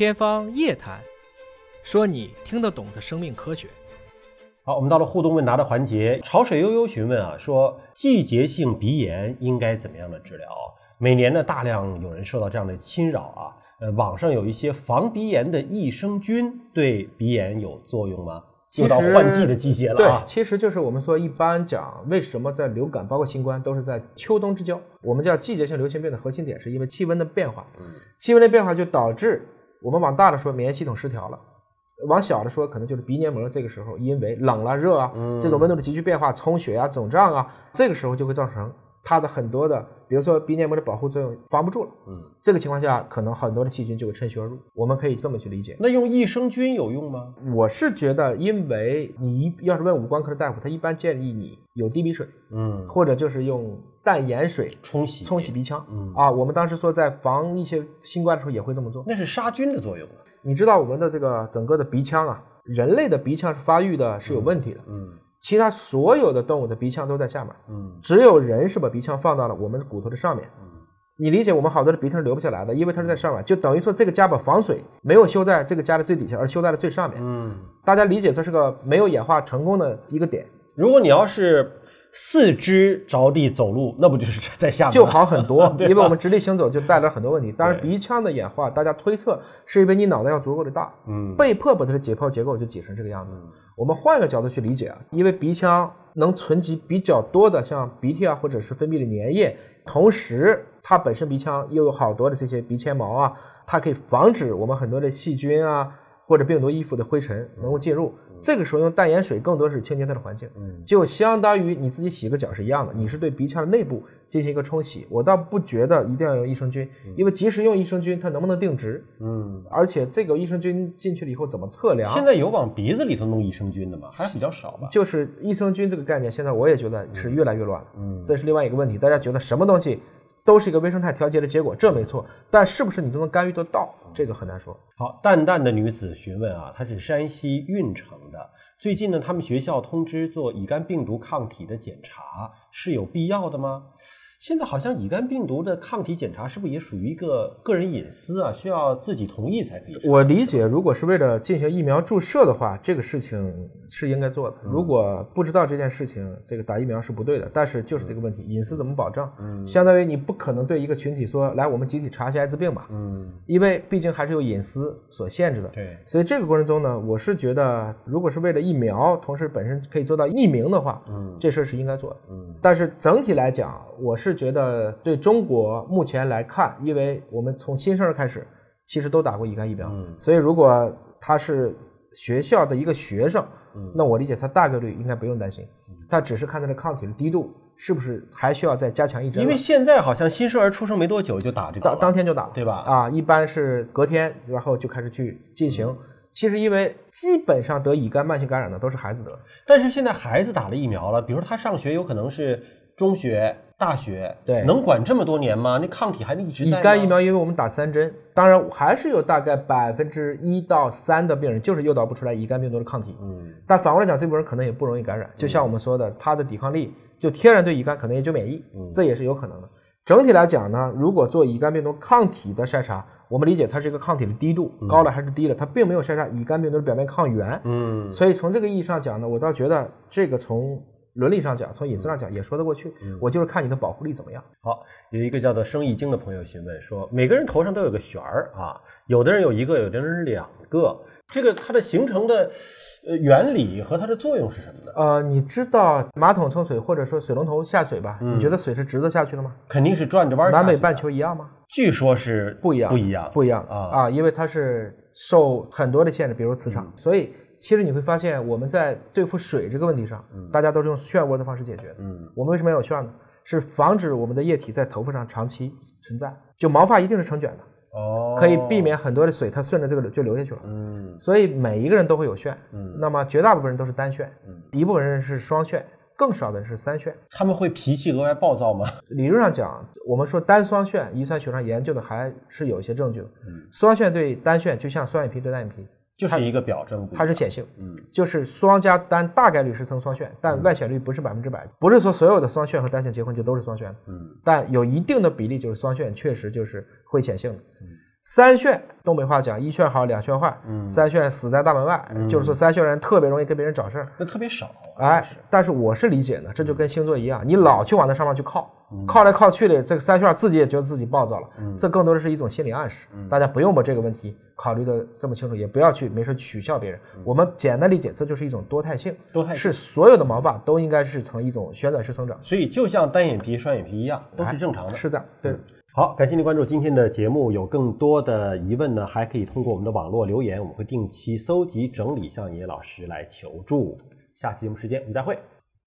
天方夜谭，说你听得懂的生命科学。好，我们到了互动问答的环节。潮水悠悠询问啊，说季节性鼻炎应该怎么样的治疗？每年呢，大量有人受到这样的侵扰啊。呃，网上有一些防鼻炎的益生菌，对鼻炎有作用吗？又到换季的季节了啊对，！其实就是我们说一般讲，为什么在流感包括新冠都是在秋冬之交？我们叫季节性流行病的核心点是因为气温的变化，嗯气温的变化就导致我们往大了说免疫系统失调了。往小了说，可能就是鼻黏膜这个时候因为冷了、热啊，嗯这种温度的急剧变化，充血啊、肿胀啊，这个时候就会造成它的很多的，比如说鼻黏膜的保护作用防不住了。嗯，这个情况下，可能很多的细菌就会趁虚而入。我们可以这么去理解。那用益生菌有用吗？我是觉得，因为你一要是问五官科的大夫，他一般建议你有滴鼻水，嗯，或者就是用淡盐水冲洗冲洗鼻腔。嗯啊，我们当时说在防一些新冠的时候也会这么做。那是杀菌的作用啊。你知道我们的这个整个的鼻腔啊，人类的鼻腔是发育的是有问题的，嗯其他所有的动物的鼻腔都在下面，嗯只有人是把鼻腔放到了我们骨头的上面。嗯你理解我们好多的鼻涕是流不下来的，因为它是在上面，就等于说这个家把防水没有修在这个家的最底下，而修在了最上面。嗯，大家理解这是个没有演化成功的一个点，如果你要是四肢着地走路，那不就是在下面就好很多，因为我们直立行走就带来很多问题。当然，鼻腔的演化，大家推测是因为你脑袋要足够的大，嗯被迫把它的解剖结构就挤成这个样子。我们换一个角度去理解啊，因为鼻腔能存积比较多的像鼻涕啊，或者是分泌的粘液，同时它本身鼻腔又有好多的这些鼻纤毛啊，它可以防止我们很多的细菌啊或者病毒衣服的灰尘能够进入。这个时候用淡盐水更多是清洁它的环境，嗯就相当于你自己洗个脚是一样的，你是对鼻腔的内部进行一个冲洗。我倒不觉得一定要用益生菌，因为即使用益生菌，它能不能定植？嗯。而且这个益生菌进去了以后怎么测量？现在有往鼻子里头弄益生菌的吗？还是比较少吧。就是益生菌这个概念，现在我也觉得是越来越乱了。嗯这是另外一个问题。大家觉得什么东西都是一个微生态调节的结果，这没错，但是不是你都能干预得到，这个很难说。好，淡淡的女子询问啊，她是山西运城的。最近呢，他们学校通知做乙肝病毒抗体的检查，是有必要的吗？现在好像乙肝病毒的抗体检查是不是也属于一个个人隐私啊？需要自己同意才可以上？我理解，如果是为了进行疫苗注射的话，这个事情是应该做的。如果不知道这件事情，这个打疫苗是不对的。但是就是这个问题，隐私怎么保障？嗯相当于你不可能对一个群体说，来，我们集体查一下艾滋病吧，嗯，因为毕竟还是有隐私所限制的。对，所以这个过程中呢，我是觉得，如果是为了疫苗，同时本身可以做到匿名的话，嗯这事儿是应该做的。嗯但是整体来讲，我是觉得对中国目前来看，因为我们从新生儿开始，其实都打过乙肝疫苗，嗯所以如果他是学校的一个学生，嗯那我理解他大概率应该不用担心，他只是看他的抗体的低度是不是还需要再加强一针。因为现在好像新生儿出生没多久就打这个当，当天就打了，对吧啊，一般是隔天，然后就开始去进行。其实因为基本上得乙肝慢性感染的都是孩子得，但是现在孩子打了疫苗了，比如他上学有可能是中学、大学，对。能管这么多年吗？那抗体还能一直在乙肝疫苗因为我们打三针，当然还是有大概百分之一到三的病人就是诱导不出来乙肝病毒的抗体，嗯。但反过来讲，这部分人可能也不容易感染，就像我们说的，他的抵抗力就天然对乙肝可能也就免疫，嗯。这也是有可能的。整体来讲呢，如果做乙肝病毒抗体的筛查，我们理解它是一个抗体的低度，高了还是低了，它并没有筛查乙肝病毒的表面抗原，嗯。所以从这个意义上讲呢，我倒觉得这个从伦理上讲，从隐私上讲也说得过去。我就是看你的保护力怎么样。好，有一个叫做生意经的朋友询问说，每个人头上都有个旋儿啊，有的人有一个，有的人是两个，这个它的形成的呃原理和它的作用是什么呢？呃，你知道马桶冲水或者说水龙头下水吧？你觉得水是直的下去的吗？肯定是转着弯南北半，球一样吗？据说是不一样，不一样，不一样啊啊！因为它是受很多的限制，比如磁场，所以其实你会发现我们在对付水这个问题上，大家都是用漩涡的方式解决的。嗯我们为什么要有漩呢？是防止我们的液体在头发上长期存在，就毛发一定是成卷的，哦，可以避免很多的水它顺着这个就流下去了。嗯所以每一个人都会有漩，嗯那么绝大部分人都是单漩，嗯一部分人是双旋，更少的人是三旋。他们会脾气额外暴躁吗？理论上讲，我们说单双旋，遗传学上研究的还是有一些证据的。嗯双旋对单旋就像双眼皮对单眼皮，就是一个表征它是显性，嗯。就是双加单大概率是呈双旋，但外显率不是百分之百，不是说所有的双旋和单旋结婚就都是双旋，嗯。但有一定的比例就是双旋确实就是会显性的。三炫，东北话讲一炫好两炫坏，三炫死在大门外，就是说三炫人特别容易跟别人找事儿。那特别少，哎，但是我是理解的，这就跟星座一样，你老去往那上面去靠，靠来靠去的，这个三炫自己也觉得自己暴躁了，这更多的是一种心理暗示。大家不用把这个问题考虑的这么清楚，也不要去没事取笑别人。我们简单理解，这就是一种多态性，多态性是所有的毛发都应该是呈一种旋转式生长，所以就像单眼皮、双眼皮一样，都是正常的。是的，对。好，感谢您关注今天的节目。有更多的疑问呢，还可以通过我们的网络留言，我们会定期搜集整理向叶老师来求助。下期节目时间我们再会。